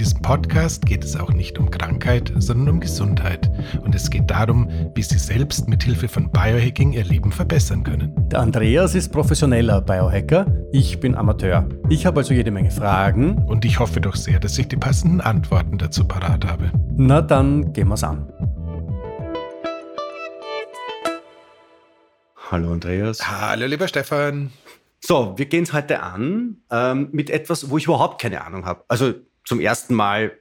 In diesem Podcast geht es auch nicht um Krankheit, sondern um Gesundheit. Und es geht darum, wie Sie selbst mit Hilfe von Biohacking Ihr Leben verbessern können. Der Andreas ist professioneller Biohacker. Ich bin Amateur. Ich habe also jede Menge Fragen. Und ich hoffe doch sehr, dass ich die passenden Antworten dazu parat habe. Na dann gehen wir's an. Hallo Andreas. Hallo lieber Stefan. So, wir gehen es heute an ähm, mit etwas, wo ich überhaupt keine Ahnung habe. Also zum ersten Mal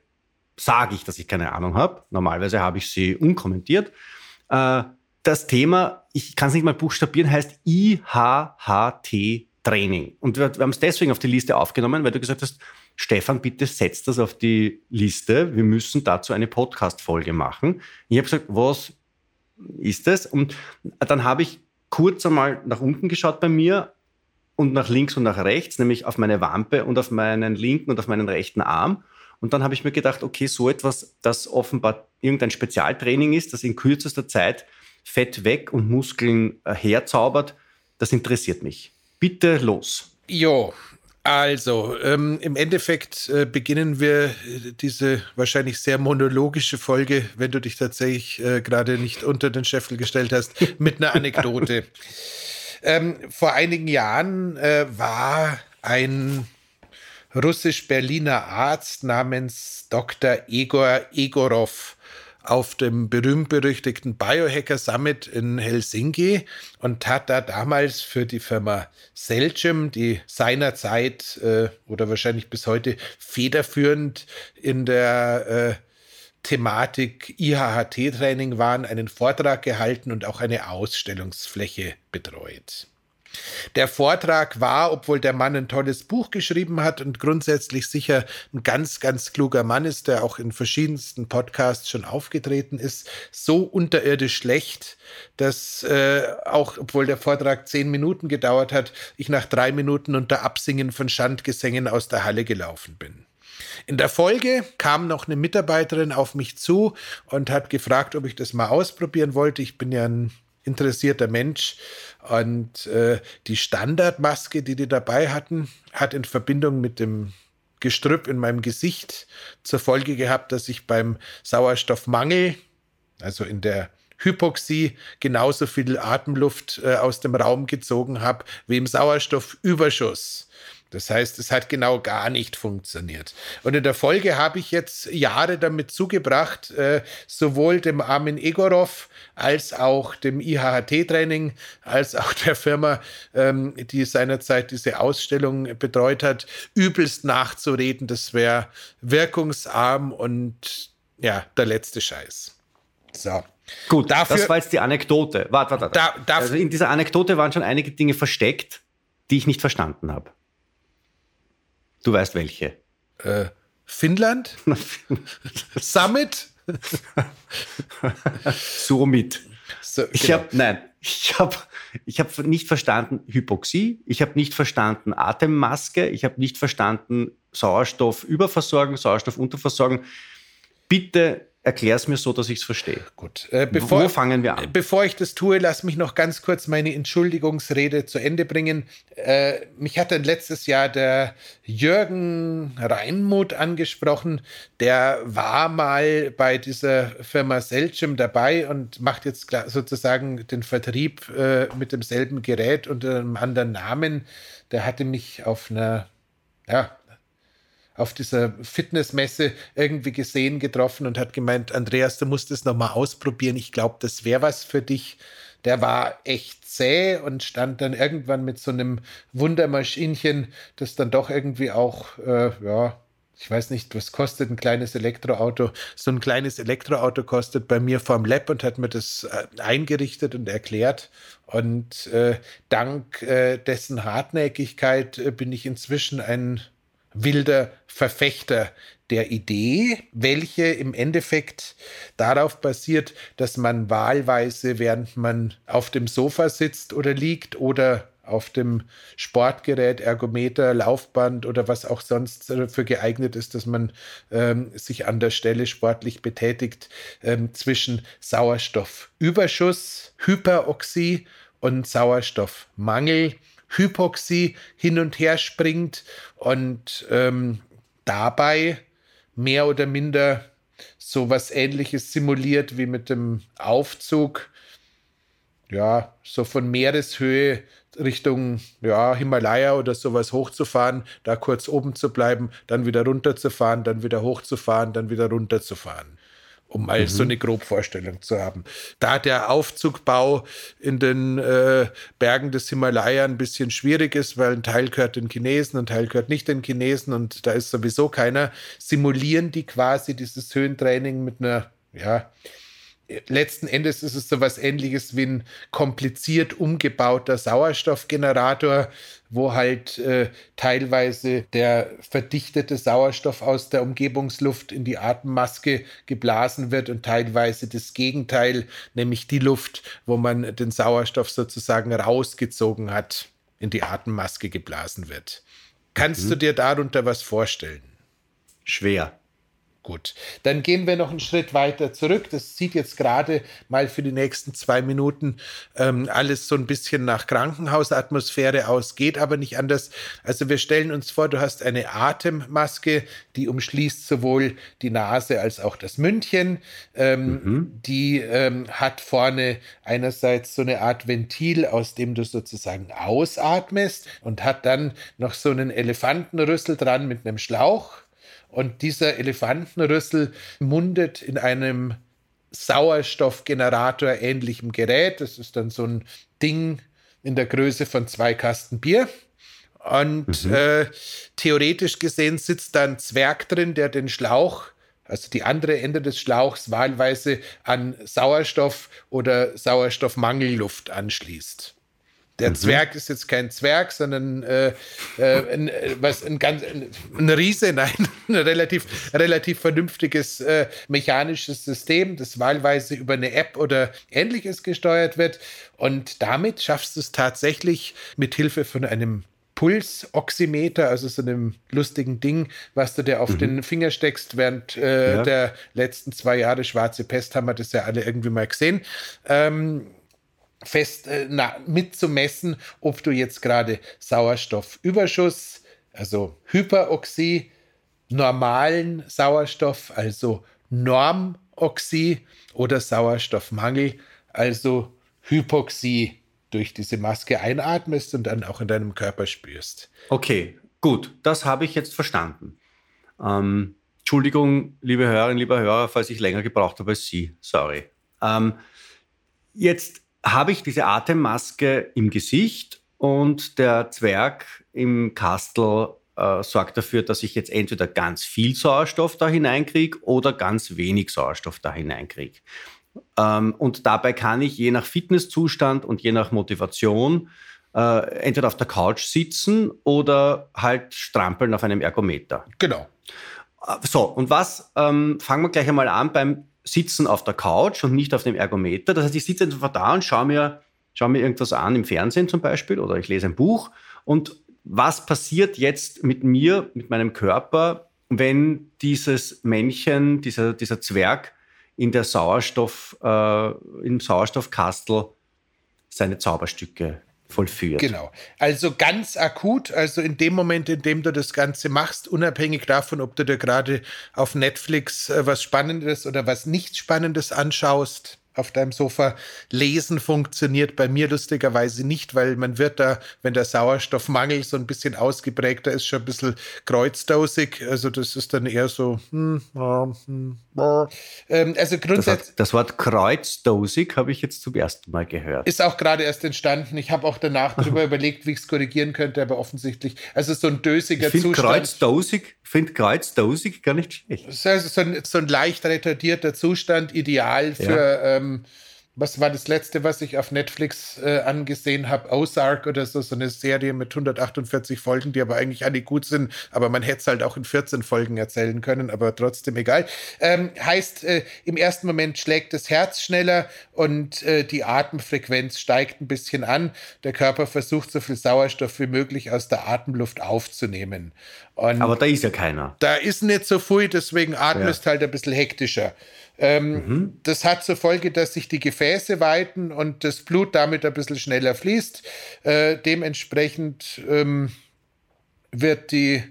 sage ich, dass ich keine Ahnung habe. Normalerweise habe ich sie unkommentiert. Äh, das Thema, ich kann es nicht mal buchstabieren, heißt IHHT Training. Und wir, haben es deswegen auf die Liste aufgenommen, weil du gesagt hast, Stefan, bitte setz das auf die Liste. Wir müssen dazu eine Podcast-Folge machen. Ich habe gesagt, was ist das? Und dann habe ich kurz einmal nach unten geschaut bei mir und nach links und nach rechts, nämlich auf meine Wampe und auf meinen linken und auf meinen rechten Arm. Und dann habe ich mir gedacht, okay, so etwas, das offenbar irgendein Spezialtraining ist, das in kürzester Zeit Fett weg und Muskeln äh, herzaubert, das interessiert mich. Bitte los. Jo, also, ähm, im Endeffekt äh, beginnen wir äh, diese wahrscheinlich sehr monologische Folge, wenn du dich tatsächlich äh, gerade nicht unter den Scheffel gestellt hast, mit einer Anekdote. Ähm, vor einigen Jahren äh, war ein russisch-Berliner Arzt namens Dr. Egor Egorov auf dem berühmt-berüchtigten Biohacker Summit in Helsinki und hat da damals für die Firma Celgem, die seinerzeit äh, oder wahrscheinlich bis heute federführend in der äh, Thematik IHHT-Training waren, einen Vortrag gehalten und auch eine Ausstellungsfläche betreut. Der Vortrag war, obwohl der Mann ein tolles Buch geschrieben hat und grundsätzlich sicher ein ganz, ganz kluger Mann ist, der auch in verschiedensten Podcasts schon aufgetreten ist, so unterirdisch schlecht, dass äh, auch, obwohl der Vortrag zehn Minuten gedauert hat, ich nach drei Minuten unter Absingen von Schandgesängen aus der Halle gelaufen bin. In der Folge kam noch eine Mitarbeiterin auf mich zu und hat gefragt, ob ich das mal ausprobieren wollte. Ich bin ja ein interessierter Mensch und äh, die Standardmaske, die die dabei hatten, hat in Verbindung mit dem Gestrüpp in meinem Gesicht zur Folge gehabt, dass ich beim Sauerstoffmangel, also in der Hypoxie, genauso viel Atemluft äh, aus dem Raum gezogen habe wie im Sauerstoffüberschuss. Das heißt, es hat genau gar nicht funktioniert. Und in der Folge habe ich jetzt Jahre damit zugebracht, äh, sowohl dem Armin Egorov als auch dem IHHT-Training, als auch der Firma, ähm, die seinerzeit diese Ausstellung betreut hat, übelst nachzureden. Das wäre wirkungsarm und ja, der letzte Scheiß. So. Gut, dafür, das war jetzt die Anekdote. Warte, warte, warte. Da, also in dieser Anekdote waren schon einige Dinge versteckt, die ich nicht verstanden habe. Du weißt welche. Äh, Finnland? Summit? Somit. So, ich genau. habe nein, ich habe ich habe nicht verstanden Hypoxie, ich habe nicht verstanden Atemmaske, ich habe nicht verstanden Sauerstoffüberversorgung, Sauerstoffunterversorgung. Bitte Erklär es mir so, dass ich es verstehe. Gut. Äh, bevor, Wo fangen wir an? Bevor ich das tue, lass mich noch ganz kurz meine Entschuldigungsrede zu Ende bringen. Äh, mich hat dann letztes Jahr der Jürgen Reinmuth angesprochen. Der war mal bei dieser Firma Selchim dabei und macht jetzt sozusagen den Vertrieb äh, mit demselben Gerät unter einem anderen Namen. Der hatte mich auf einer ja, auf dieser Fitnessmesse irgendwie gesehen, getroffen und hat gemeint, Andreas, du musst es nochmal ausprobieren. Ich glaube, das wäre was für dich. Der war echt zäh und stand dann irgendwann mit so einem Wundermaschinchen, das dann doch irgendwie auch, äh, ja, ich weiß nicht, was kostet ein kleines Elektroauto. So ein kleines Elektroauto kostet bei mir vorm Lab und hat mir das äh, eingerichtet und erklärt. Und äh, dank äh, dessen Hartnäckigkeit äh, bin ich inzwischen ein wilder Verfechter der Idee, welche im Endeffekt darauf basiert, dass man wahlweise, während man auf dem Sofa sitzt oder liegt oder auf dem Sportgerät, Ergometer, Laufband oder was auch sonst dafür geeignet ist, dass man ähm, sich an der Stelle sportlich betätigt, ähm, zwischen Sauerstoffüberschuss, Hyperoxie und Sauerstoffmangel, Hypoxie hin und her springt und ähm, dabei mehr oder minder so was ähnliches simuliert wie mit dem Aufzug. Ja, so von Meereshöhe Richtung ja, Himalaya oder sowas hochzufahren, da kurz oben zu bleiben, dann wieder runterzufahren, dann wieder hochzufahren, dann wieder runterzufahren um mal mhm. so eine Grobvorstellung zu haben. Da der Aufzugbau in den äh, Bergen des Himalaya ein bisschen schwierig ist, weil ein Teil gehört den Chinesen, ein Teil gehört nicht den Chinesen und da ist sowieso keiner, simulieren die quasi dieses Höhentraining mit einer, ja, letzten Endes ist es so was ähnliches wie ein kompliziert umgebauter Sauerstoffgenerator, wo halt äh, teilweise der verdichtete Sauerstoff aus der Umgebungsluft in die Atemmaske geblasen wird und teilweise das Gegenteil, nämlich die Luft, wo man den Sauerstoff sozusagen rausgezogen hat, in die Atemmaske geblasen wird. Kannst mhm. du dir darunter was vorstellen? Schwer. Gut, dann gehen wir noch einen Schritt weiter zurück. Das sieht jetzt gerade mal für die nächsten zwei Minuten ähm, alles so ein bisschen nach Krankenhausatmosphäre aus, geht aber nicht anders. Also wir stellen uns vor, du hast eine Atemmaske, die umschließt sowohl die Nase als auch das Mündchen. Ähm, mhm. Die ähm, hat vorne einerseits so eine Art Ventil, aus dem du sozusagen ausatmest und hat dann noch so einen Elefantenrüssel dran mit einem Schlauch und dieser Elefantenrüssel mundet in einem Sauerstoffgenerator ähnlichem Gerät. Das ist dann so ein Ding in der Größe von zwei Kasten Bier. Und mhm. äh, theoretisch gesehen sitzt da ein Zwerg drin, der den Schlauch, also die andere Ende des Schlauchs, wahlweise an Sauerstoff oder Sauerstoffmangelluft anschließt. Der mhm. Zwerg ist jetzt kein Zwerg, sondern äh, äh, ein, äh, was ein ganz ein, ein Riese, nein, ein relativ, relativ vernünftiges äh, mechanisches System, das wahlweise über eine App oder ähnliches gesteuert wird. Und damit schaffst du es tatsächlich mit Hilfe von einem Pulsoximeter, also so einem lustigen Ding, was du dir auf mhm. den Finger steckst, während äh, ja. der letzten zwei Jahre schwarze Pest haben wir das ja alle irgendwie mal gesehen. Ähm, fest äh, na, mitzumessen, ob du jetzt gerade Sauerstoffüberschuss, also Hyperoxie, normalen Sauerstoff, also Normoxie oder Sauerstoffmangel, also Hypoxie durch diese Maske einatmest und dann auch in deinem Körper spürst. Okay, gut, das habe ich jetzt verstanden. Ähm, Entschuldigung, liebe Hörerinnen, lieber Hörer, falls ich länger gebraucht habe als Sie. Sorry. Ähm, jetzt habe ich diese Atemmaske im Gesicht und der Zwerg im Kastel äh, sorgt dafür, dass ich jetzt entweder ganz viel Sauerstoff da hineinkriege oder ganz wenig Sauerstoff da hineinkriege. Ähm, und dabei kann ich je nach Fitnesszustand und je nach Motivation äh, entweder auf der Couch sitzen oder halt strampeln auf einem Ergometer. Genau. Äh, so, und was, ähm, fangen wir gleich einmal an beim sitzen auf der Couch und nicht auf dem Ergometer. Das heißt, ich sitze einfach da und schaue mir, schaue mir irgendwas an im Fernsehen zum Beispiel oder ich lese ein Buch. Und was passiert jetzt mit mir, mit meinem Körper, wenn dieses Männchen, dieser, dieser Zwerg in der Sauerstoff, äh, im Sauerstoffkastel seine Zauberstücke vollführt. Genau. Also ganz akut, also in dem Moment, in dem du das Ganze machst, unabhängig davon, ob du dir gerade auf Netflix äh, was Spannendes oder was nicht Spannendes anschaust, auf deinem Sofa. Lesen funktioniert bei mir lustigerweise nicht, weil man wird da, wenn der Sauerstoffmangel so ein bisschen ausgeprägter ist, schon ein bisschen kreuzdosig. Also das ist dann eher so. Hm, hm, ähm, also grundsätzlich. Das, das, Wort kreuzdosig habe ich jetzt zum ersten Mal gehört. Ist auch gerade erst entstanden. Ich habe auch danach darüber überlegt, wie ich es korrigieren könnte, aber offensichtlich, also so ein dösiger ich Zustand. Kreuzdosig finde Kreuzdosig gar nicht schlecht. Also so ein, so ein leicht retardierter Zustand, ideal für ja. ähm, was war das letzte, was ich auf Netflix äh, angesehen habe? Ozark oder so, so eine Serie mit 148 Folgen, die aber eigentlich alle gut sind, aber man hätte es halt auch in 14 Folgen erzählen können, aber trotzdem egal. Ähm, heißt, äh, im ersten Moment schlägt das Herz schneller und äh, die Atemfrequenz steigt ein bisschen an. Der Körper versucht, so viel Sauerstoff wie möglich aus der Atemluft aufzunehmen. Und aber da ist ja keiner. Da ist nicht so viel, deswegen atmest ja. halt ein bisschen hektischer. Ähm, mhm. Das hat zur Folge, dass sich die Gefäße weiten und das Blut damit ein bisschen schneller fließt. Äh, dementsprechend ähm, wird die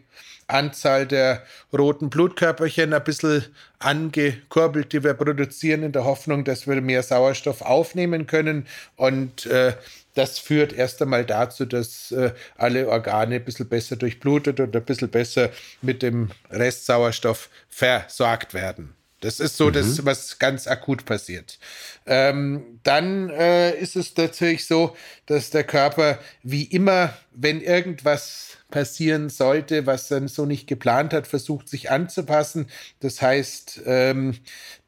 Anzahl der roten Blutkörperchen ein bisschen angekurbelt, die wir produzieren, in der Hoffnung, dass wir mehr Sauerstoff aufnehmen können. Und äh, das führt erst einmal dazu, dass äh, alle Organe ein bisschen besser durchblutet und ein bisschen besser mit dem Restsauerstoff versorgt werden. Das ist so mhm. das, was ganz akut passiert. Ähm, dann äh, ist es natürlich so, dass der Körper wie immer, wenn irgendwas passieren sollte, was er so nicht geplant hat, versucht sich anzupassen. Das heißt, ähm,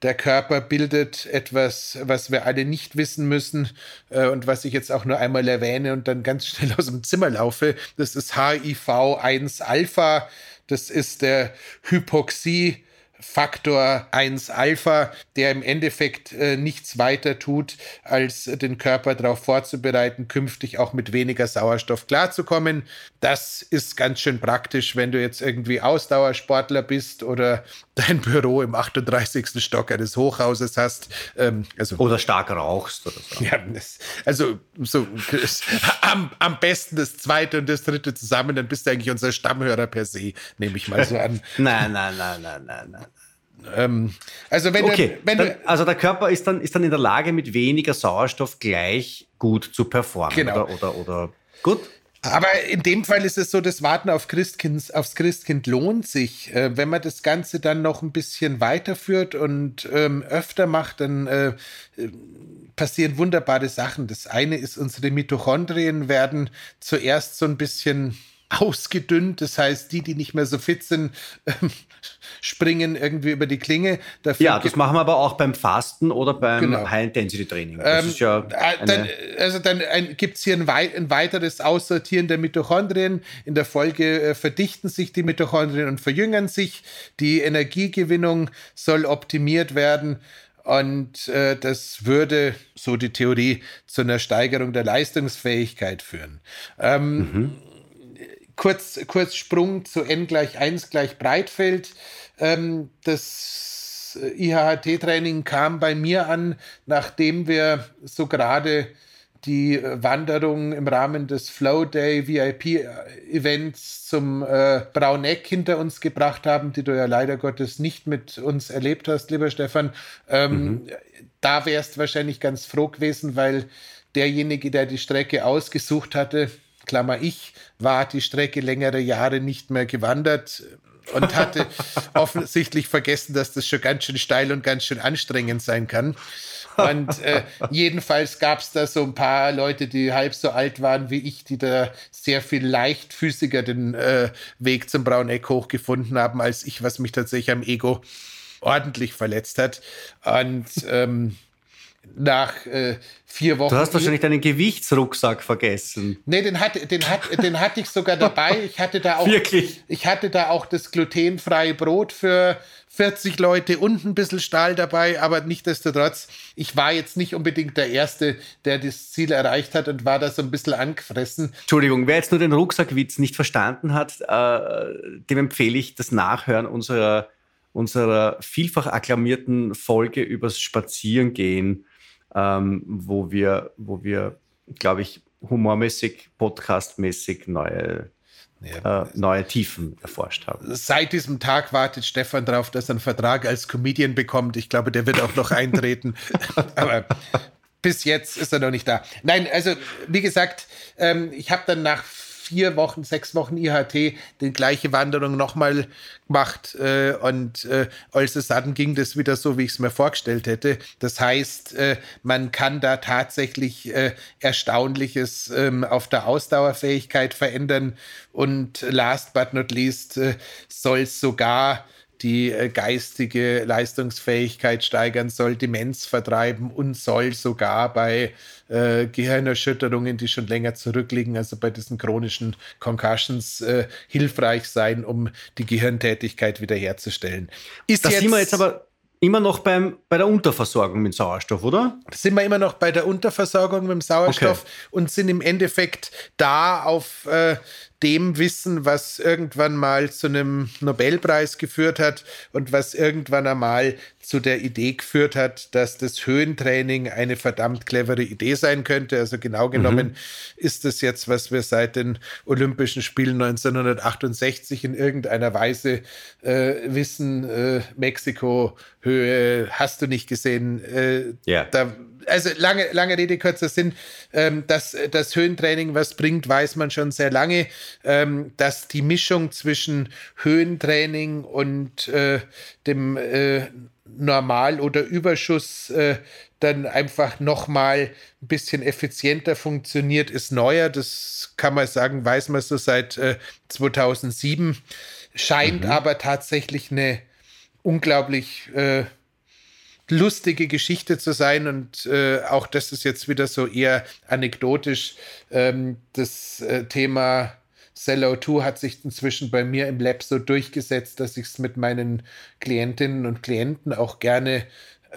der Körper bildet etwas, was wir alle nicht wissen müssen äh, und was ich jetzt auch nur einmal erwähne und dann ganz schnell aus dem Zimmer laufe. Das ist HIV-1 Alpha. Das ist der Hypoxie Faktor 1 Alpha, der im Endeffekt äh, nichts weiter tut, als den Körper darauf vorzubereiten, künftig auch mit weniger Sauerstoff klarzukommen. Das ist ganz schön praktisch, wenn du jetzt irgendwie Ausdauersportler bist oder dein Büro im 38. Stock eines Hochhauses hast. Ähm, also, oder stark rauchst oder so. Ja, also so, am, am besten das zweite und das dritte zusammen, dann bist du eigentlich unser Stammhörer per se, nehme ich mal so an. nein, nein, nein, nein, nein, nein. Ähm, also wenn, okay, du, wenn dann, also der Körper ist dann, ist dann in der Lage, mit weniger Sauerstoff gleich gut zu performen. Genau. Oder, oder, oder gut. Aber in dem Fall ist es so, das Warten auf Christkind, aufs Christkind lohnt sich. Äh, wenn man das Ganze dann noch ein bisschen weiterführt und ähm, öfter macht, dann äh, passieren wunderbare Sachen. Das eine ist, unsere Mitochondrien werden zuerst so ein bisschen ausgedünnt. Das heißt, die, die nicht mehr so fit sind, ähm, springen irgendwie über die Klinge. Dafür ja, das machen wir aber auch beim Fasten oder beim genau. High-Intensity-Training. Das ähm, ist ja äh, dann, also dann gibt es hier ein, wei ein, weiteres Aussortieren der Mitochondrien. In der Folge äh, verdichten sich die Mitochondrien und verjüngern sich. Die Energiegewinnung soll optimiert werden. Und äh, das würde, so die Theorie, zu einer Steigerung der Leistungsfähigkeit führen. Ähm, mhm kurz, kurz Sprung zu n gleich 1 gleich Breitfeld. Ähm, das IHHT-Training kam bei mir an, nachdem wir so gerade die Wanderung im Rahmen des Flow Day VIP Events zum äh, Brauneck hinter uns gebracht haben, die du ja leider Gottes nicht mit uns erlebt hast, lieber Stefan. Ähm, mhm. Da wärst wahrscheinlich ganz froh gewesen, weil derjenige, der die Strecke ausgesucht hatte, Klammer ich, war die Strecke längere Jahre nicht mehr gewandert und hatte offensichtlich vergessen, dass das schon ganz schön steil und ganz schön anstrengend sein kann. Und äh, jedenfalls gab es da so ein paar Leute, die halb so alt waren wie ich, die da sehr viel leichtfüßiger den äh, Weg zum Brauneck hochgefunden haben als ich, was mich tatsächlich am Ego ordentlich verletzt hat. Und ähm, nach äh, vier Wochen. Du hast wahrscheinlich deinen Gewichtsrucksack vergessen. Nee, den, hat, den, hat, den hatte ich sogar dabei. Ich hatte da auch, Wirklich? Ich hatte da auch das glutenfreie Brot für 40 Leute und ein bisschen Stahl dabei, aber nichtdestotrotz, ich war jetzt nicht unbedingt der Erste, der das Ziel erreicht hat und war da so ein bisschen angefressen. Entschuldigung, wer jetzt nur den Rucksackwitz nicht verstanden hat, äh, dem empfehle ich das Nachhören unserer unserer vielfach akklamierten Folge übers Spazierengehen ähm, wo wir, wo wir, glaube ich, humormäßig, podcastmäßig neue ja. Äh, neue Tiefen erforscht haben. Seit diesem Tag wartet Stefan darauf, dass er einen Vertrag als Comedian bekommt. Ich glaube, der wird auch noch eintreten. Aber bis jetzt ist er noch nicht da. Nein, also wie gesagt, ähm, ich habe dann nach vier Wochen, sechs Wochen IHT die gleiche Wanderung nochmal gemacht äh, und äh, als es dann ging das wieder so, wie ich es mir vorgestellt hätte. Das heißt, äh, man kann da tatsächlich äh, Erstaunliches ähm, auf der Ausdauerfähigkeit verändern und last but not least äh, soll es sogar die äh, geistige Leistungsfähigkeit steigern soll, Demenz vertreiben und soll sogar bei äh, Gehirnerschütterungen, die schon länger zurückliegen, also bei diesen chronischen Concussions, äh, hilfreich sein, um die Gehirntätigkeit wiederherzustellen. Ist das sind wir jetzt aber immer noch beim, bei der Unterversorgung mit Sauerstoff, oder? Sind wir immer noch bei der Unterversorgung mit dem Sauerstoff okay. und sind im Endeffekt da auf äh, dem Wissen, was irgendwann mal zu einem Nobelpreis geführt hat und was irgendwann einmal zu der Idee geführt hat, dass das Höhentraining eine verdammt clevere Idee sein könnte. Also genau genommen mhm. ist das jetzt, was wir seit den Olympischen Spielen 1968 in irgendeiner Weise äh, wissen. Äh, Mexiko, Höhe, hast du nicht gesehen. Äh, yeah. Da also lange, lange Rede, kurzer Sinn, ähm, dass das Höhentraining was bringt, weiß man schon sehr lange. Ähm, dass die Mischung zwischen Höhentraining und äh, dem äh, Normal- oder Überschuss äh, dann einfach nochmal ein bisschen effizienter funktioniert, ist neuer. Das kann man sagen, weiß man so seit äh, 2007. Scheint mhm. aber tatsächlich eine unglaublich äh, lustige Geschichte zu sein und äh, auch das ist jetzt wieder so eher anekdotisch. Ähm, das äh, Thema Cello2 hat sich inzwischen bei mir im Lab so durchgesetzt, dass ich es mit meinen Klientinnen und Klienten auch gerne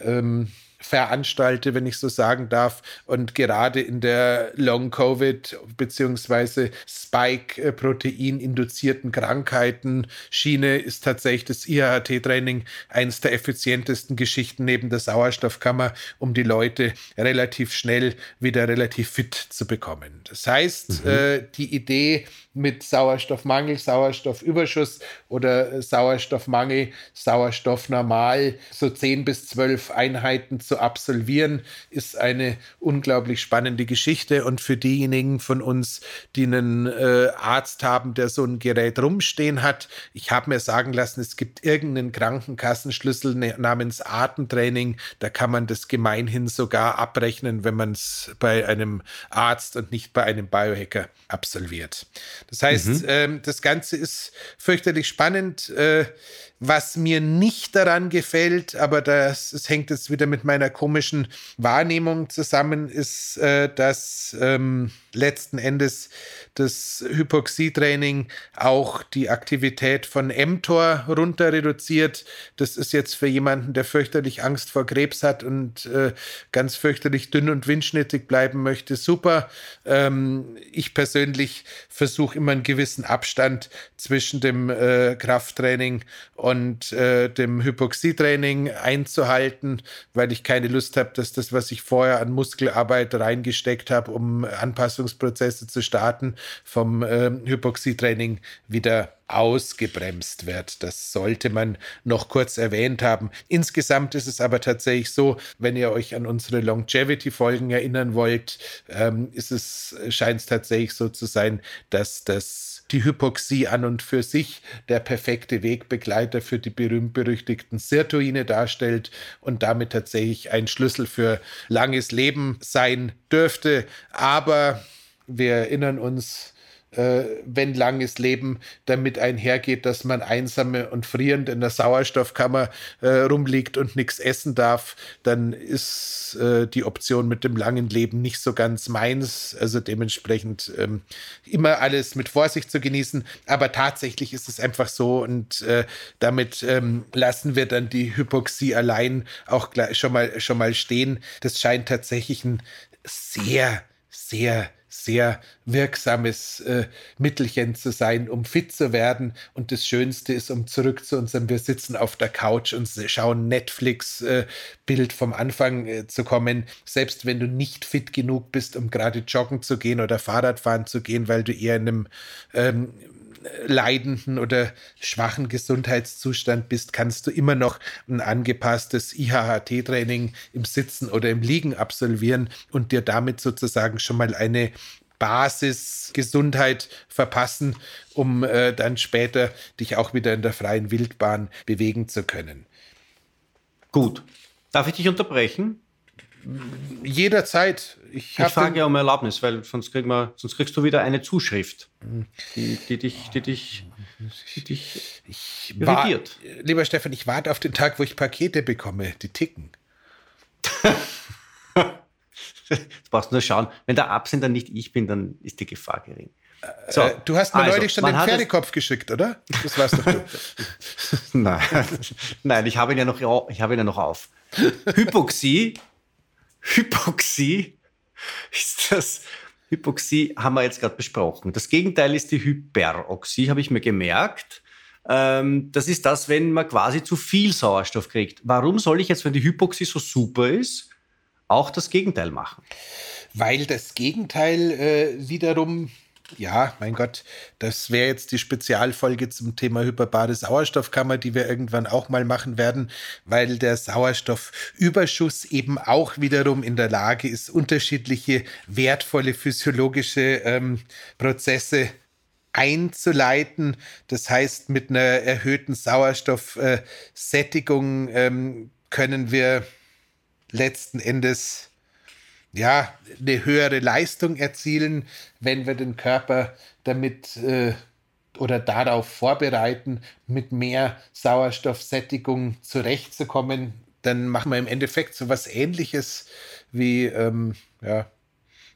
ähm, veranstalte, wenn ich so sagen darf. Und gerade in der Long-Covid bzw. Spike-Protein-induzierten Krankheiten Schiene ist tatsächlich das IHT-Training eines der effizientesten Geschichten neben der Sauerstoffkammer, um die Leute relativ schnell wieder relativ fit zu bekommen. Das heißt, mhm. äh, die Idee, mit Sauerstoffmangel, Sauerstoffüberschuss oder Sauerstoffmangel, Sauerstoffnormal, so 10 bis 12 Einheiten zu absolvieren, ist eine unglaublich spannende Geschichte. Und für diejenigen von uns, die einen äh, Arzt haben, der so ein Gerät rumstehen hat, ich habe mir sagen lassen, es gibt irgendeinen Krankenkassenschlüssel namens Atemtraining, da kann man das gemeinhin sogar abrechnen, wenn man es bei einem Arzt und nicht bei einem Biohacker absolviert. Das heißt, mhm. ähm, das Ganze ist fürchterlich spannend. Äh, was mir nicht daran gefällt, aber das, das hängt jetzt wieder mit meiner komischen Wahrnehmung zusammen, ist, äh, dass ähm, letzten Endes das Hypoxietraining auch die Aktivität von mTOR runter reduziert. Das ist jetzt für jemanden, der fürchterlich Angst vor Krebs hat und äh, ganz fürchterlich dünn und windschnittig bleiben möchte, super. Ähm, ich persönlich versuche immer einen gewissen Abstand zwischen dem äh, Krafttraining und äh, dem Hypoxietraining einzuhalten, weil ich keine Lust habe, dass das, was ich vorher an Muskelarbeit reingesteckt habe, um Anpassungsprozesse zu starten, vom äh, Hypoxietraining wieder ausgebremst wird. Das sollte man noch kurz erwähnt haben. Insgesamt ist es aber tatsächlich so, wenn ihr euch an unsere Longevity-Folgen erinnern wollt, ähm, ist es, scheint es tatsächlich so zu sein, dass das die Hypoxie an und für sich der perfekte Wegbegleiter für die berühmt-berüchtigten Sirtuine darstellt und damit tatsächlich ein Schlüssel für langes Leben sein dürfte. Aber wir erinnern uns, äh, wenn langes Leben damit einhergeht, dass man einsame und frierend in der Sauerstoffkammer äh, rumliegt und nichts essen darf, dann ist äh, die Option mit dem langen Leben nicht so ganz meins. Also dementsprechend ähm, immer alles mit Vorsicht zu genießen. Aber tatsächlich ist es einfach so und äh, damit ähm, lassen wir dann die Hypoxie allein auch schon mal, schon mal stehen. Das scheint tatsächlich ein sehr, sehr sehr wirksames äh, Mittelchen zu sein, um fit zu werden. Und das Schönste ist, um zurück zu unserem, wir sitzen auf der Couch und schauen Netflix-Bild äh, vom Anfang äh, zu kommen. Selbst wenn du nicht fit genug bist, um gerade joggen zu gehen oder Fahrradfahren zu gehen, weil du eher in einem ähm, leidenden oder schwachen Gesundheitszustand bist, kannst du immer noch ein angepasstes IHHT-Training im Sitzen oder im Liegen absolvieren und dir damit sozusagen schon mal eine Basisgesundheit verpassen, um äh, dann später dich auch wieder in der freien Wildbahn bewegen zu können. Gut. Darf ich dich unterbrechen? Jederzeit. Ich, ich frage ja um Erlaubnis, weil sonst, krieg wir, sonst kriegst du wieder eine Zuschrift, die, die dich, die dich, die dich ich irritiert. War, lieber Stefan, ich warte auf den Tag, wo ich Pakete bekomme, die ticken. Jetzt brauchst du nur schauen. Wenn der Absender nicht ich bin, dann ist die Gefahr gering. So, äh, du hast mir also, neulich schon den Pferdekopf geschickt, oder? Das weißt doch du. Nein. Nein, ich habe ihn ja noch, ich habe ihn ja noch auf. Hypoxie Hypoxie ist das. Hypoxie haben wir jetzt gerade besprochen. Das Gegenteil ist die Hyperoxie, habe ich mir gemerkt. Ähm, das ist das, wenn man quasi zu viel Sauerstoff kriegt. Warum soll ich jetzt, wenn die Hypoxie so super ist, auch das Gegenteil machen? Weil das Gegenteil äh, wiederum ja, mein Gott, das wäre jetzt die Spezialfolge zum Thema hyperbare Sauerstoffkammer, die wir irgendwann auch mal machen werden, weil der Sauerstoffüberschuss eben auch wiederum in der Lage ist, unterschiedliche wertvolle physiologische ähm, Prozesse einzuleiten. Das heißt, mit einer erhöhten Sauerstoffsättigung äh, ähm, können wir letzten Endes ja, eine höhere Leistung erzielen, wenn wir den Körper damit äh, oder darauf vorbereiten, mit mehr Sauerstoffsättigung zurechtzukommen, dann machen wir im Endeffekt so was ähnliches wie ähm, ja,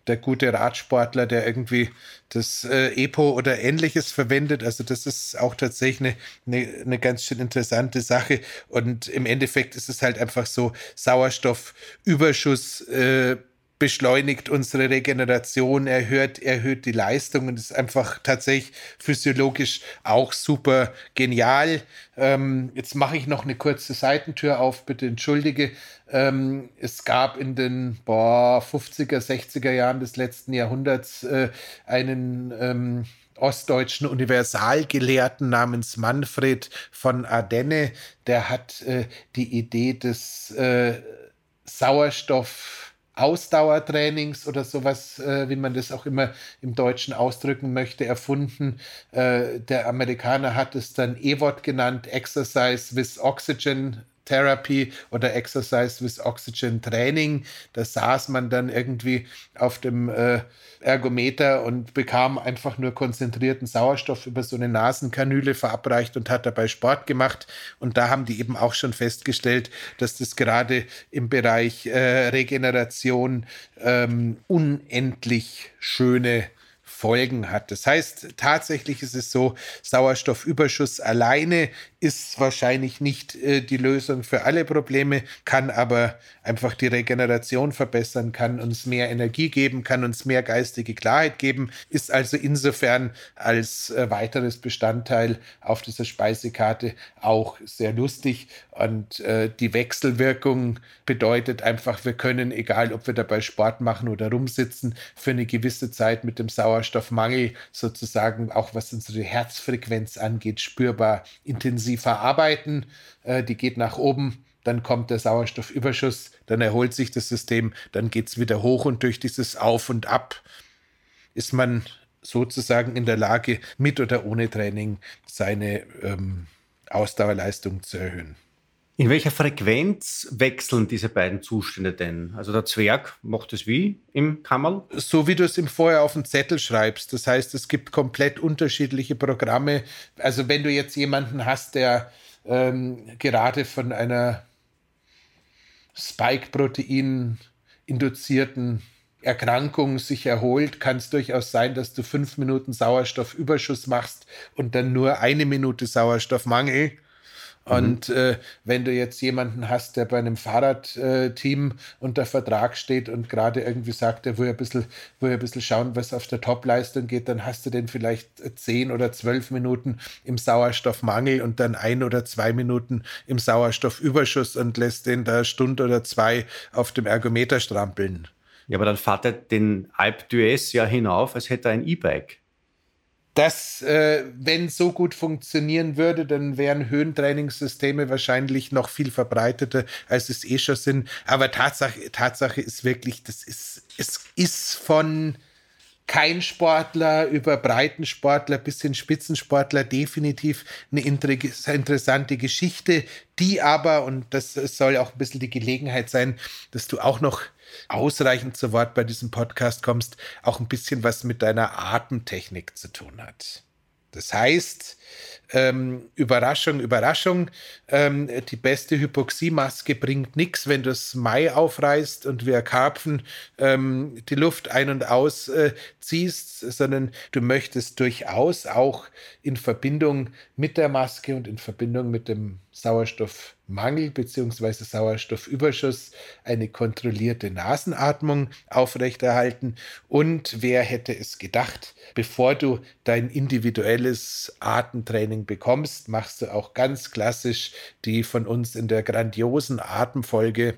der gute Radsportler, der irgendwie das äh, EPO oder ähnliches verwendet. Also das ist auch tatsächlich eine, eine, eine ganz schön interessante Sache. Und im Endeffekt ist es halt einfach so, Sauerstoffüberschuss äh, beschleunigt unsere Regeneration, erhöht, erhöht die Leistung und ist einfach tatsächlich physiologisch auch super genial. Ähm, jetzt mache ich noch eine kurze Seitentür auf, bitte entschuldige. Ähm, es gab in den boah, 50er, 60er Jahren des letzten Jahrhunderts äh, einen ähm, ostdeutschen Universalgelehrten namens Manfred von Ardenne, der hat äh, die Idee des äh, Sauerstoff Ausdauertrainings oder sowas, äh, wie man das auch immer im Deutschen ausdrücken möchte, erfunden. Äh, der Amerikaner hat es dann EWOT genannt, Exercise with Oxygen Therapy oder Exercise with Oxygen Training. Da saß man dann irgendwie auf dem äh, Ergometer und bekam einfach nur konzentrierten Sauerstoff über so eine Nasenkanüle verabreicht und hat dabei Sport gemacht. Und da haben die eben auch schon festgestellt, dass das gerade im Bereich äh, Regeneration ähm, unendlich schöne Folgen hat. Das heißt, tatsächlich ist es so, Sauerstoffüberschuss alleine ist wahrscheinlich nicht äh, die Lösung für alle Probleme, kann aber einfach die Regeneration verbessern, kann uns mehr Energie geben, kann uns mehr geistige Klarheit geben, ist also insofern als äh, weiteres Bestandteil auf dieser Speisekarte auch sehr lustig. Und äh, die Wechselwirkung bedeutet einfach, wir können, egal ob wir dabei Sport machen oder rumsitzen, für eine gewisse Zeit mit dem Sauerstoffmangel sozusagen, auch was unsere Herzfrequenz angeht, spürbar intensiv sie verarbeiten, äh, die geht nach oben, dann kommt der Sauerstoffüberschuss, dann erholt sich das System, dann geht es wieder hoch und durch dieses Auf und Ab ist man sozusagen in der Lage, mit oder ohne Training seine ähm, Ausdauerleistung zu erhöhen. In welcher Frequenz wechseln diese beiden Zustände denn? Also der Zwerg macht es wie im Kammerl? So wie du es ihm vorher auf den Zettel schreibst. Das heißt, es gibt komplett unterschiedliche Programme. Also wenn du jetzt jemanden hast, der ähm, gerade von einer Spike-Protein induzierten Erkrankung sich erholt, kann es durchaus sein, dass du fünf Minuten Sauerstoffüberschuss machst und dann nur eine Minute Sauerstoffmangel und mhm. äh, wenn du jetzt jemanden hast, der bei einem Fahrradteam äh, unter Vertrag steht und gerade irgendwie sagt, er will ein bisschen, will ein bisschen schauen, was auf der Topleistung geht, dann hast du den vielleicht zehn oder zwölf Minuten im Sauerstoffmangel und dann ein oder zwei Minuten im Sauerstoffüberschuss und lässt den da Stunde oder zwei auf dem Ergometer strampeln. Ja, aber dann fahrt er den Alp d'Huez ja hinauf, als hätte er ein E-Bike das, äh, wenn so gut funktionieren würde, dann wären Höhentrainingssysteme wahrscheinlich noch viel verbreiteter, als es eh schon sind. Aber Tatsache, Tatsache ist wirklich, das ist, es ist von kein Sportler über Breitensportler bis hin Spitzensportler definitiv eine interessante Geschichte, die aber, und das soll auch ein bisschen die Gelegenheit sein, dass du auch noch ausreichend zu Wort bei diesem Podcast kommst, auch ein bisschen was mit deiner Atemtechnik zu tun hat. Das heißt, ähm, Überraschung, Überraschung, ähm, die beste Hypoxiemaske bringt nichts, wenn du das Mai aufreißt und wir Karpfen ähm, die Luft ein- und aus äh, sondern du möchtest durchaus auch in Verbindung mit der Maske und in Verbindung mit dem Sauerstoffmangel bzw. Sauerstoffüberschuss eine kontrollierte Nasenatmung aufrechterhalten. Und wer hätte es gedacht, bevor du dein individuelles Atemtraining bekommst, machst du auch ganz klassisch die von uns in der grandiosen Atemfolge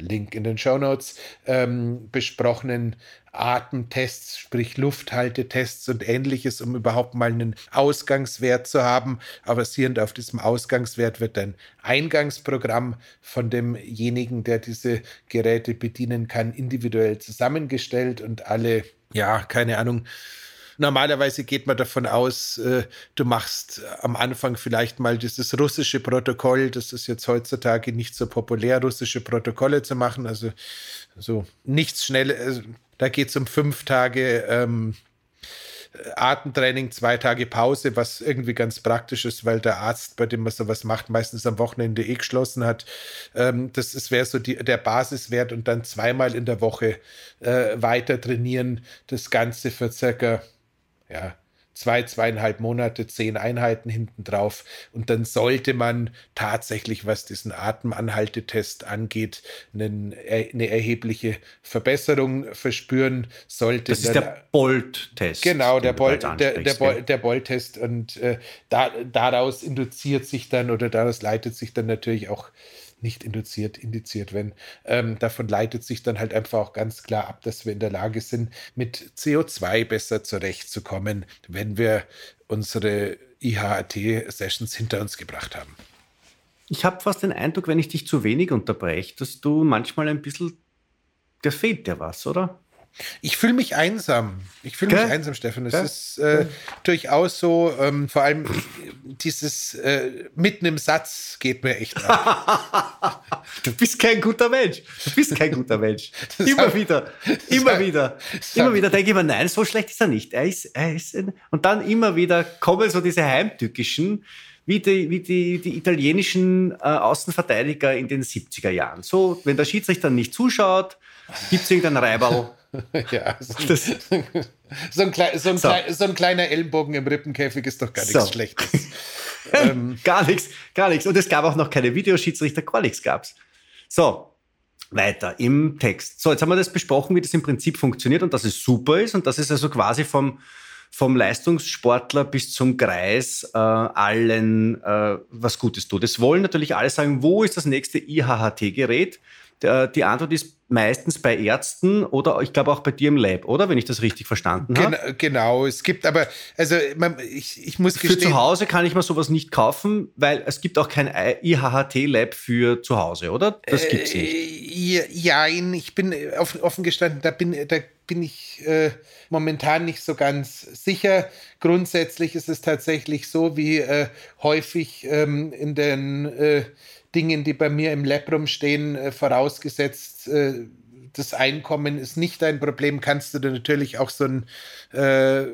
Link in den Show Notes, ähm, besprochenen Atemtests, sprich Lufthaltetests und ähnliches, um überhaupt mal einen Ausgangswert zu haben. Aber basierend auf diesem Ausgangswert wird ein Eingangsprogramm von demjenigen, der diese Geräte bedienen kann, individuell zusammengestellt und alle, ja, keine Ahnung, Normalerweise geht man davon aus, äh, du machst am Anfang vielleicht mal dieses russische Protokoll. Das ist jetzt heutzutage nicht so populär, russische Protokolle zu machen. Also so nichts Schnelles. Also, da geht es um fünf Tage ähm, Atemtraining, zwei Tage Pause, was irgendwie ganz praktisch ist, weil der Arzt, bei dem man sowas macht, meistens am Wochenende eh geschlossen hat. Ähm, das wäre so die, der Basiswert und dann zweimal in der Woche äh, weiter trainieren. Das Ganze für circa ja, zwei, zweieinhalb Monate, zehn Einheiten hinten drauf. Und dann sollte man tatsächlich, was diesen Atemanhaltetest angeht, einen, eine erhebliche Verbesserung verspüren. Sollte das ist der Bolt-Test. Genau, der Bolt, der, der, Bol, der Bolt-Test. Und äh, da, daraus induziert sich dann oder daraus leitet sich dann natürlich auch nicht induziert, indiziert, wenn. Ähm, davon leitet sich dann halt einfach auch ganz klar ab, dass wir in der Lage sind, mit CO2 besser zurechtzukommen, wenn wir unsere IHAT-Sessions hinter uns gebracht haben. Ich habe fast den Eindruck, wenn ich dich zu wenig unterbreche, dass du manchmal ein bisschen, da fehlt dir was, oder? Ich fühle mich einsam. Ich fühle mich einsam, Steffen. Es ist äh, durchaus so, ähm, vor allem dieses äh, mitten im Satz geht mir echt ab. du bist kein guter Mensch. Du bist kein guter Mensch. immer wieder, immer wieder, immer wieder denke ich mir, nein, so schlecht ist er nicht. Er ist, er ist ein, und dann immer wieder kommen so diese heimtückischen, wie die, wie die, die italienischen äh, Außenverteidiger in den 70er Jahren. So, wenn der Schiedsrichter nicht zuschaut, gibt es irgendeinen Reiberl ja, so, das, so, ein Kle so, ein so. so, ein kleiner Ellenbogen im Rippenkäfig ist doch gar nichts so. Schlechtes. ähm. Gar nichts, gar nichts. Und es gab auch noch keine Videoschiedsrichter, gar nichts gab's. So, weiter im Text. So, jetzt haben wir das besprochen, wie das im Prinzip funktioniert und dass es super ist und dass es also quasi vom, vom Leistungssportler bis zum Kreis äh, allen äh, was Gutes tut. Es wollen natürlich alle sagen, wo ist das nächste IHHT-Gerät? Die Antwort ist meistens bei Ärzten oder ich glaube auch bei dir im Lab, oder? Wenn ich das richtig verstanden Gen habe. Genau, es gibt aber, also man, ich, ich muss gestehen. Für zu Hause kann ich mir sowas nicht kaufen, weil es gibt auch kein IHHT-Lab für zu Hause, oder? Das gibt es nicht. Äh, ja, ich bin offen, gestanden, da bin, da bin ich äh, momentan nicht so ganz sicher. Grundsätzlich ist es tatsächlich so, wie äh, häufig ähm, in den äh, Dingen, die bei mir im Lab rumstehen, äh, äh, das Einkommen ist nicht ein Problem, kannst du dir natürlich auch so ein äh,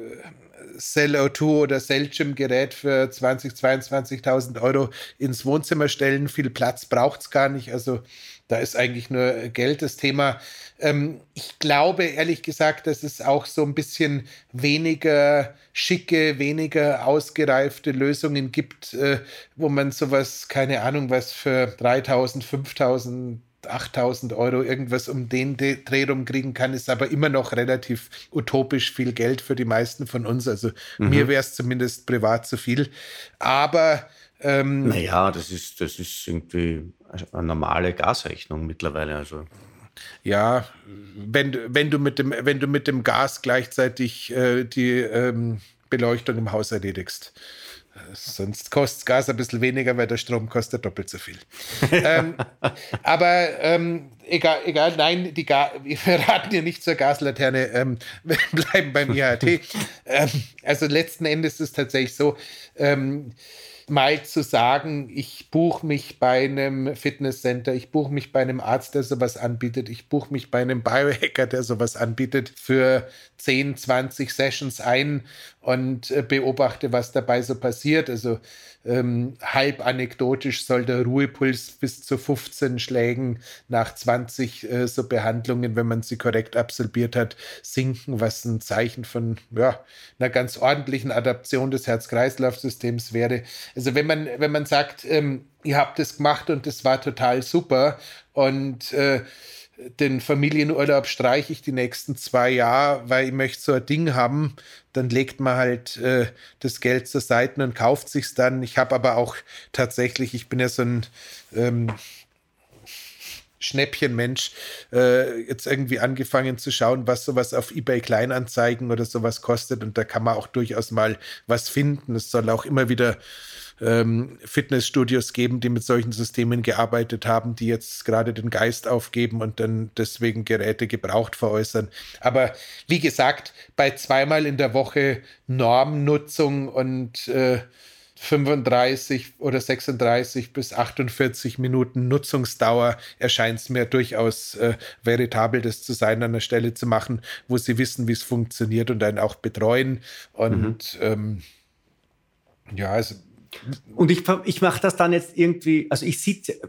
Cell-O2 oder Cellgym-Gerät für 20.000, 22.000 Euro ins Wohnzimmer stellen. Viel Platz braucht es gar nicht. Also da ist eigentlich nur Geld das Thema. Ähm, ich glaube ehrlich gesagt, dass es auch so ein bisschen weniger schicke, weniger ausgereifte Lösungen gibt, äh, wo man sowas, keine Ahnung, was für 3000, 5000 8000 Euro irgendwas um den Dreh rum kriegen kann, ist aber immer noch relativ utopisch viel Geld für die meisten von uns. Also mhm. mir wäre es zumindest privat zu viel. Aber ähm, naja, das ist, das ist irgendwie eine normale Gasrechnung mittlerweile. Also ja, wenn, wenn, du mit dem, wenn du mit dem Gas gleichzeitig äh, die ähm, Beleuchtung im Haus erledigst. Sonst kostet Gas ein bisschen weniger, weil der Strom kostet doppelt so viel. ähm, aber ähm, egal, egal, nein, die Ga wir raten hier nicht zur Gaslaterne, ähm, wir bleiben beim IHT. ähm, also letzten Endes ist es tatsächlich so, ähm, mal zu sagen, ich buche mich bei einem Fitnesscenter, ich buche mich bei einem Arzt, der sowas anbietet, ich buche mich bei einem Biohacker, der sowas anbietet, für 10, 20 Sessions ein und äh, beobachte, was dabei so passiert. Also ähm, halb anekdotisch soll der Ruhepuls bis zu 15 Schlägen nach 20 äh, so Behandlungen, wenn man sie korrekt absolviert hat, sinken, was ein Zeichen von ja, einer ganz ordentlichen Adaption des Herz-Kreislauf-Systems wäre. Also wenn man, wenn man sagt, ähm, ihr habt es gemacht und es war total super und äh, den Familienurlaub streiche ich die nächsten zwei Jahre, weil ich möchte so ein Ding haben, dann legt man halt äh, das Geld zur Seite und kauft sich's dann. Ich habe aber auch tatsächlich, ich bin ja so ein ähm, Schnäppchenmensch, äh, jetzt irgendwie angefangen zu schauen, was sowas auf eBay Kleinanzeigen oder sowas kostet und da kann man auch durchaus mal was finden. Es soll auch immer wieder ähm, Fitnessstudios geben, die mit solchen Systemen gearbeitet haben, die jetzt gerade den Geist aufgeben und dann deswegen Geräte gebraucht veräußern. Aber wie gesagt, bei zweimal in der Woche Normnutzung und äh, 35 oder 36 bis 48 Minuten Nutzungsdauer erscheint es mir durchaus äh, veritabel, das zu sein, an der Stelle zu machen, wo sie wissen, wie es funktioniert und einen auch betreuen. Und mhm. ähm, ja, also und ich, ich mache das dann jetzt irgendwie, also ich sitze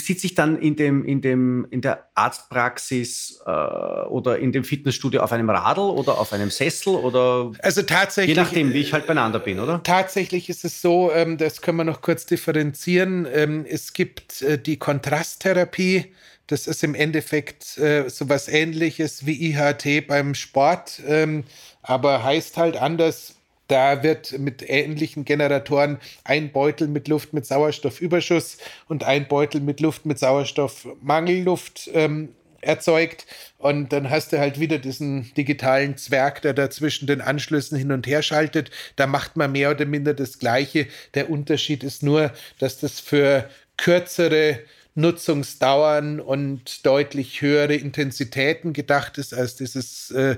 sitz ich dann in, dem, in, dem, in der Arztpraxis äh, oder in dem Fitnessstudio auf einem Radl oder auf einem Sessel oder also tatsächlich, je nachdem, wie ich halt beieinander bin, oder? Tatsächlich ist es so, ähm, das können wir noch kurz differenzieren. Ähm, es gibt äh, die Kontrasttherapie, das ist im Endeffekt äh, so was ähnliches wie IHT beim Sport, ähm, aber heißt halt anders da wird mit ähnlichen Generatoren ein Beutel mit Luft mit Sauerstoffüberschuss und ein Beutel mit Luft mit Sauerstoffmangelluft ähm, erzeugt. Und dann hast du halt wieder diesen digitalen Zwerg, der da zwischen den Anschlüssen hin und her schaltet. Da macht man mehr oder minder das Gleiche. Der Unterschied ist nur, dass das für kürzere Nutzungsdauern und deutlich höhere Intensitäten gedacht ist als dieses äh,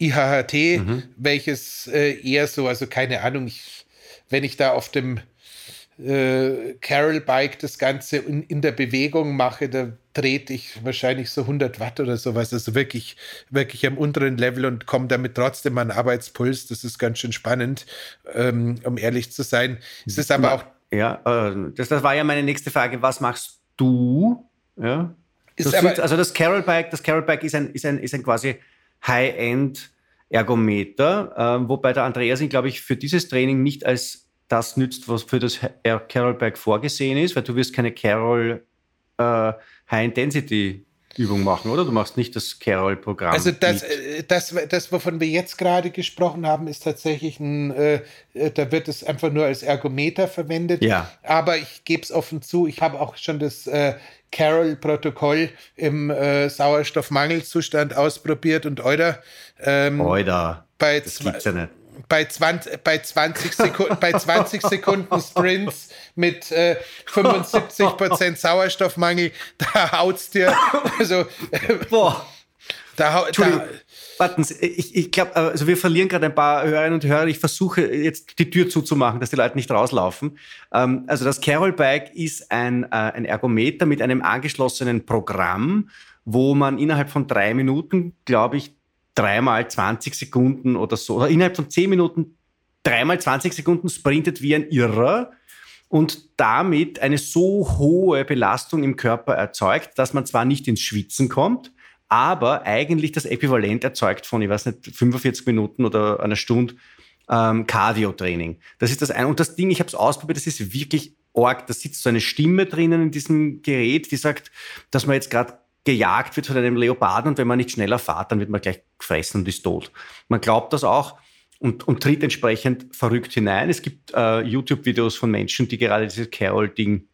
IHHT, mhm. welches äh, eher so, also keine Ahnung, ich, wenn ich da auf dem äh, Carol Bike das Ganze in, in, der Bewegung mache, da trete ich wahrscheinlich so 100 Watt oder sowas, also wirklich, wirklich am unteren Level und komme damit trotzdem an Arbeitspuls. Das ist ganz schön spannend, ähm, um ehrlich zu sein. Es ist aber auch. Ja, äh, das, das war ja meine nächste Frage. Was machst du? Ja. Ist aber, also das Carol Bike, das Carol Bike ist ein, ist ein, ist ein quasi High-End Ergometer, äh, wobei der Andreas ihn, glaube ich, für dieses Training nicht als das nützt, was für das Carol-Bike vorgesehen ist, weil du wirst keine Carol äh, High-Intensity Übung machen, oder? Du machst nicht das Carol-Programm. Also das, äh, das, das, wovon wir jetzt gerade gesprochen haben, ist tatsächlich ein, äh, äh, da wird es einfach nur als Ergometer verwendet. Ja. Aber ich gebe es offen zu, ich habe auch schon das äh, Carol-Protokoll im äh, Sauerstoffmangelzustand ausprobiert und Euda. Ähm, Euda. Bei das gibt's ja nicht bei 20, bei 20, Sekunden, bei 20 Sekunden Sprints mit äh, 75% Sauerstoffmangel, da haut's dir. Also, Boah. Da, da, Warten Sie, ich, ich glaube, also wir verlieren gerade ein paar Hörerinnen und Hörer. Ich versuche jetzt die Tür zuzumachen, dass die Leute nicht rauslaufen. Ähm, also das Carol Bike ist ein, äh, ein Ergometer mit einem angeschlossenen Programm, wo man innerhalb von drei Minuten, glaube ich, dreimal 20 Sekunden oder so, oder innerhalb von 10 Minuten dreimal 20 Sekunden sprintet wie ein Irrer und damit eine so hohe Belastung im Körper erzeugt, dass man zwar nicht ins Schwitzen kommt, aber eigentlich das Äquivalent erzeugt von, ich weiß nicht, 45 Minuten oder einer Stunde ähm, Cardio-Training. Das ist das eine. Und das Ding, ich habe es ausprobiert, das ist wirklich arg. Da sitzt so eine Stimme drinnen in diesem Gerät, die sagt, dass man jetzt gerade gejagt wird von einem Leoparden und wenn man nicht schneller fährt, dann wird man gleich gefressen und ist tot. Man glaubt das auch und, und tritt entsprechend verrückt hinein. Es gibt äh, YouTube-Videos von Menschen, die gerade dieses Carol-Ding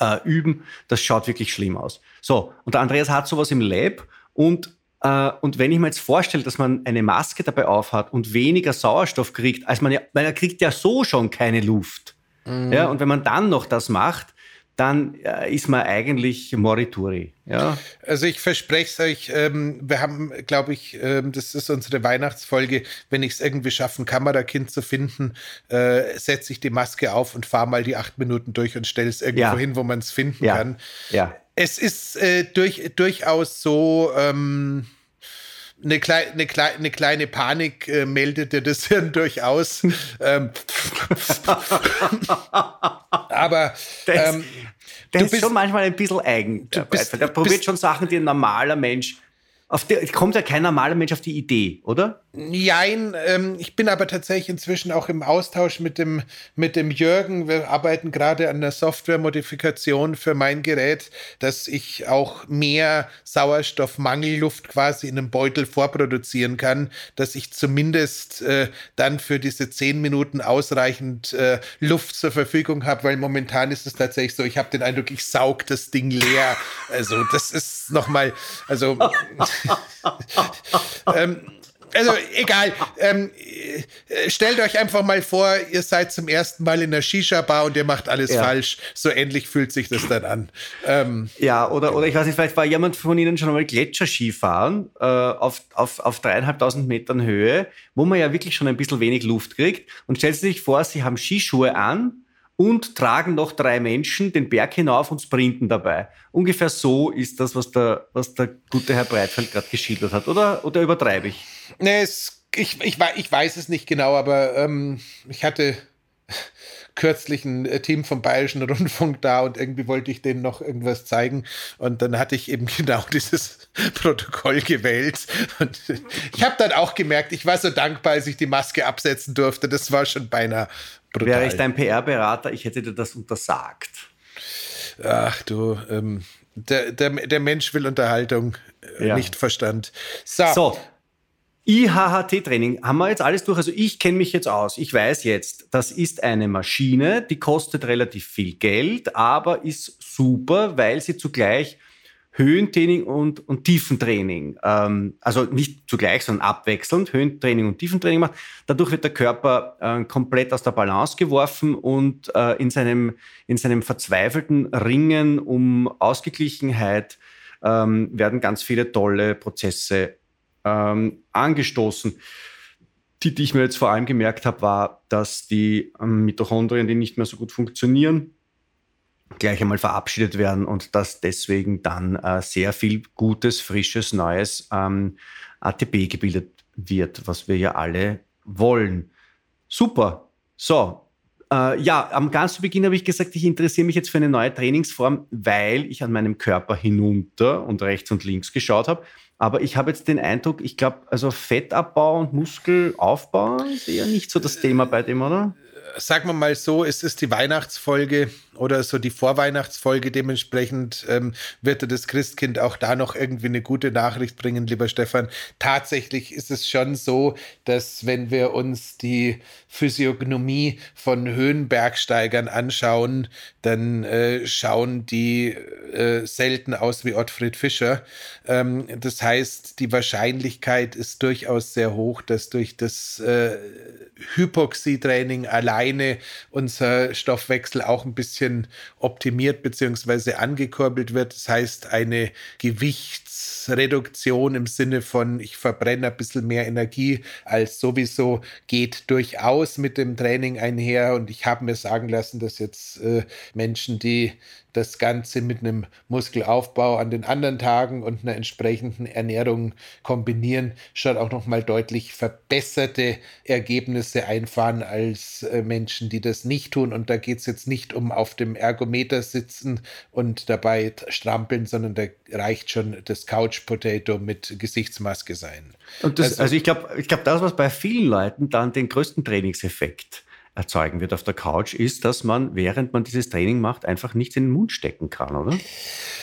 äh, üben. Das schaut wirklich schlimm aus. So, und der Andreas hat sowas im Lab und Äh, und wenn ich mir jetzt vorstelle, dass man eine Maske dabei aufhat und weniger Sauerstoff kriegt, als man ja, weil er kriegt ja so schon keine Luft. Mhm. Ja, und wenn man dann noch das macht, dann äh, ist man eigentlich Morituri. Ja? Also ich verspreche es euch, ähm, wir haben, glaube ich, ähm, das ist unsere Weihnachtsfolge, wenn ich es irgendwie schaffe, ein Kamerakind zu finden, äh, setze ich die Maske auf und fahre mal die acht Minuten durch und stelle es irgendwo ja. hin, wo man es finden ja. kann. Ja. Es ist äh, durch, durchaus so... Ähm, eine, klei eine, klei eine kleine Panik äh, meldete das Hirn durchaus. ähm, aber ähm, der ist schon manchmal ein bisschen eigen. Der, bist, der probiert bist, schon Sachen, die ein normaler Mensch der, kommt ja kein normaler Mensch auf die Idee, oder? Nein, ähm, ich bin aber tatsächlich inzwischen auch im Austausch mit dem, mit dem Jürgen. Wir arbeiten gerade an der Software-Modifikation für mein Gerät, dass ich auch mehr Sauerstoffmangelluft quasi in einem Beutel vorproduzieren kann, dass ich zumindest äh, dann für diese zehn Minuten ausreichend äh, Luft zur Verfügung habe, weil momentan ist es tatsächlich so, ich habe den Eindruck, ich saug das Ding leer. Also das ist nochmal, also ähm, also egal. Ähm, äh, stellt euch einfach mal vor, ihr seid zum ersten Mal in der Shisha-Bar und ihr macht alles ja. falsch. So ähnlich fühlt sich das dann an. Ähm, ja, oder, oder ich weiß nicht, vielleicht war jemand von Ihnen schon einmal Gletscherskifahren äh, auf, auf, auf dreieinhalbtausend Metern Höhe, wo man ja wirklich schon ein bisschen wenig Luft kriegt. Und stellt sich vor, Sie haben Skischuhe an und tragen noch drei Menschen den Berg hinauf und sprinten dabei. Ungefähr so ist das, was der, was der gute Herr Breitfeld gerade geschildert hat. Oder, oder übertreibe ich? Nee, es, ich, ich, ich weiß es nicht genau, aber ähm, ich hatte kürzlich ein äh, Team vom Bayerischen Rundfunk da und irgendwie wollte ich denen noch irgendwas zeigen. Und dann hatte ich eben genau dieses Protokoll gewählt. Und ich habe dann auch gemerkt, ich war so dankbar, als ich die Maske absetzen durfte. Das war schon beinahe Brutal. Wäre ich dein PR-Berater, ich hätte dir das untersagt. Ach du, ähm, der, der, der Mensch will Unterhaltung, äh, ja. nicht Verstand. So. so. IHHT-Training haben wir jetzt alles durch. Also ich kenne mich jetzt aus. Ich weiß jetzt, das ist eine Maschine, die kostet relativ viel Geld, aber ist super, weil sie zugleich Höhentraining und, und Tiefentraining, ähm, also nicht zugleich, sondern abwechselnd Höhentraining und Tiefentraining macht. Dadurch wird der Körper äh, komplett aus der Balance geworfen und äh, in, seinem, in seinem verzweifelten Ringen um Ausgeglichenheit ähm, werden ganz viele tolle Prozesse ähm, angestoßen. Die, die ich mir jetzt vor allem gemerkt habe, war, dass die ähm, Mitochondrien, die nicht mehr so gut funktionieren, gleich einmal verabschiedet werden und dass deswegen dann äh, sehr viel gutes, frisches, neues ähm, ATP gebildet wird, was wir ja alle wollen. Super. So. Äh, ja, am ganz Beginn habe ich gesagt, ich interessiere mich jetzt für eine neue Trainingsform, weil ich an meinem Körper hinunter und rechts und links geschaut habe. Aber ich habe jetzt den Eindruck, ich glaube, also Fettabbau und Muskelaufbau ist eher nicht so das Thema bei dem, oder? Sagen wir mal so, es ist die Weihnachtsfolge oder so die Vorweihnachtsfolge. Dementsprechend ähm, wird dir das Christkind auch da noch irgendwie eine gute Nachricht bringen, lieber Stefan. Tatsächlich ist es schon so, dass wenn wir uns die Physiognomie von Höhenbergsteigern anschauen, dann äh, schauen die äh, selten aus wie Ottfried Fischer. Ähm, das heißt, die Wahrscheinlichkeit ist durchaus sehr hoch, dass durch das äh, Hypoxietraining alleine unser Stoffwechsel auch ein bisschen optimiert bzw. angekurbelt wird. Das heißt, eine Gewichtsreduktion im Sinne von, ich verbrenne ein bisschen mehr Energie als sowieso, geht durchaus mit dem Training einher. Und ich habe mir sagen lassen, dass jetzt äh, Menschen, die das Ganze mit einem Muskelaufbau an den anderen Tagen und einer entsprechenden Ernährung kombinieren, schon auch nochmal deutlich verbesserte Ergebnisse einfahren als äh, Menschen, die das nicht tun. Und da geht es jetzt nicht um auf dem Ergometer sitzen und dabei strampeln, sondern da reicht schon das Couch Potato mit Gesichtsmaske sein. Und das, also, also ich glaube, ich glaube, das, was bei vielen Leuten dann den größten Trainingseffekt erzeugen wird auf der Couch, ist, dass man, während man dieses Training macht, einfach nichts in den Mund stecken kann, oder?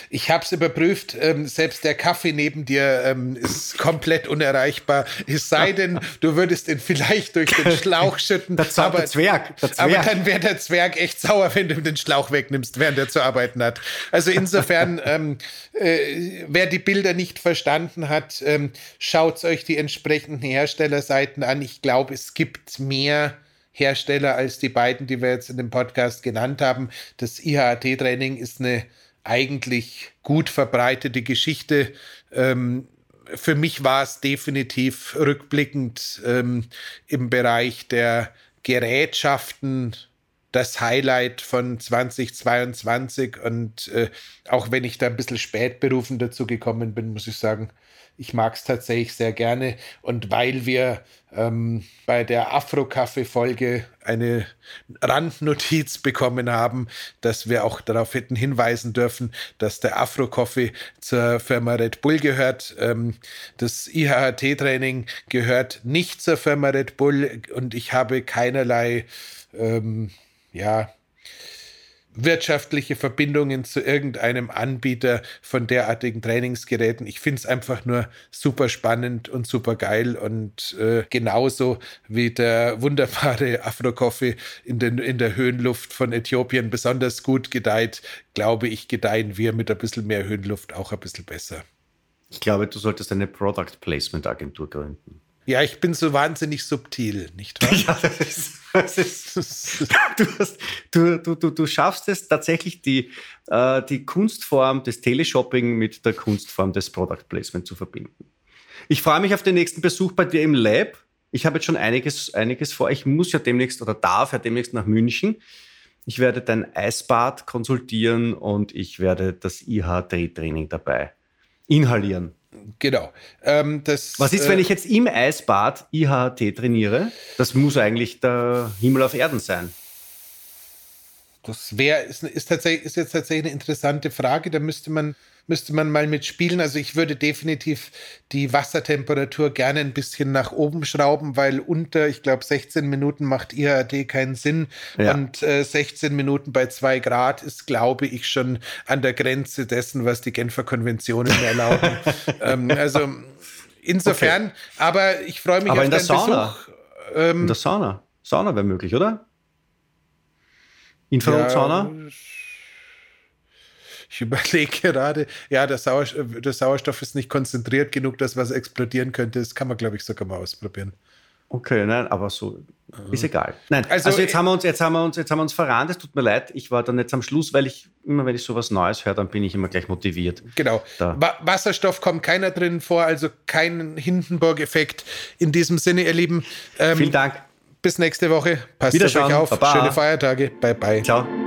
Ich habe es überprüft. Ähm, selbst der Kaffee neben dir ähm, ist komplett unerreichbar. Es sei denn, du würdest ihn vielleicht durch den Schlauch schütten. der, aber, der, Zwerg, der Zwerg. Aber dann wäre der Zwerg echt sauer, wenn du ihm den Schlauch wegnimmst, während er zu arbeiten hat. Also insofern, ähm, äh, wer die Bilder nicht verstanden hat, ähm, schaut euch die entsprechenden Herstellerseiten an. Ich glaube, es gibt mehr Hersteller als die beiden, die wir jetzt in dem Podcast genannt haben. Das IHAT-Training ist eine eigentlich gut verbreitete Geschichte. Ähm, für mich war es definitiv rückblickend ähm, im Bereich der Gerätschaften das Highlight von 2022. Und äh, auch wenn ich da ein bisschen spät berufen dazu gekommen bin, muss ich sagen, ich mag es tatsächlich sehr gerne. Und weil wir ähm, bei der Afro-Kaffee-Folge eine Randnotiz bekommen haben, dass wir auch darauf hätten hinweisen dürfen, dass der Afro-Coffee zur Firma Red Bull gehört. Ähm, das IHT-Training gehört nicht zur Firma Red Bull und ich habe keinerlei, ähm, ja, wirtschaftliche Verbindungen zu irgendeinem Anbieter von derartigen Trainingsgeräten. Ich finde es einfach nur super spannend und super geil und äh, genauso wie der wunderbare Afro-Coffee in, in der Höhenluft von Äthiopien besonders gut gedeiht, glaube ich, gedeihen wir mit ein bisschen mehr Höhenluft auch ein bisschen besser. Ich glaube, du solltest eine Product Placement Agentur gründen. Ja, ich bin so wahnsinnig subtil, nicht wahr? Ja, das ist, das ist, du, hast, du, du, du, du, schaffst es tatsächlich, die, äh, die Kunstform des Teleshopping mit der Kunstform des Product Placement zu verbinden. Ich freue mich auf den nächsten Besuch bei dir im Lab. Ich habe jetzt schon einiges, einiges vor. Ich muss ja demnächst oder darf ja demnächst nach München. Ich werde dein Eisbad konsultieren und ich werde das IH-Training dabei inhalieren. Genau. Ähm, das, Was ist, äh, wenn ich jetzt im Eisbad IHT trainiere? Das muss eigentlich der Himmel auf Erden sein. Das wäre, ist, ist, tatsächlich, ist jetzt tatsächlich eine interessante Frage. Da müsste man müsste man mal mitspielen. Also ich würde definitiv die Wassertemperatur gerne ein bisschen nach oben schrauben, weil unter, ich glaube, 16 Minuten macht IHD keinen Sinn. Ja. Und äh, 16 Minuten bei zwei Grad ist, glaube ich, schon an der Grenze dessen, was die Genfer Konventionen erlauben. ähm, also insofern, okay. aber ich freue mich aber auf in der Sauna. Besuch. Ähm, in der Sauna. Sauna wäre möglich, oder? Infrarotsauna? Ja, ich überlege gerade, ja, der Sauerstoff, der Sauerstoff ist nicht konzentriert genug, dass was explodieren könnte. Das kann man, glaube ich, sogar mal ausprobieren. Okay, nein, aber so ist egal. Nein, also, also, jetzt haben wir uns, jetzt haben wir uns, jetzt haben wir uns verrannt. Es tut mir leid. Ich war dann jetzt am Schluss, weil ich immer, wenn ich sowas Neues höre, dann bin ich immer gleich motiviert. Genau. Wa Wasserstoff kommt keiner drin vor, also kein Hindenburg-Effekt. In diesem Sinne, ihr Lieben. Ähm, Vielen Dank. Bis nächste Woche. Passt auf euch auf. Baba. Schöne Feiertage. Bye bye. Ciao.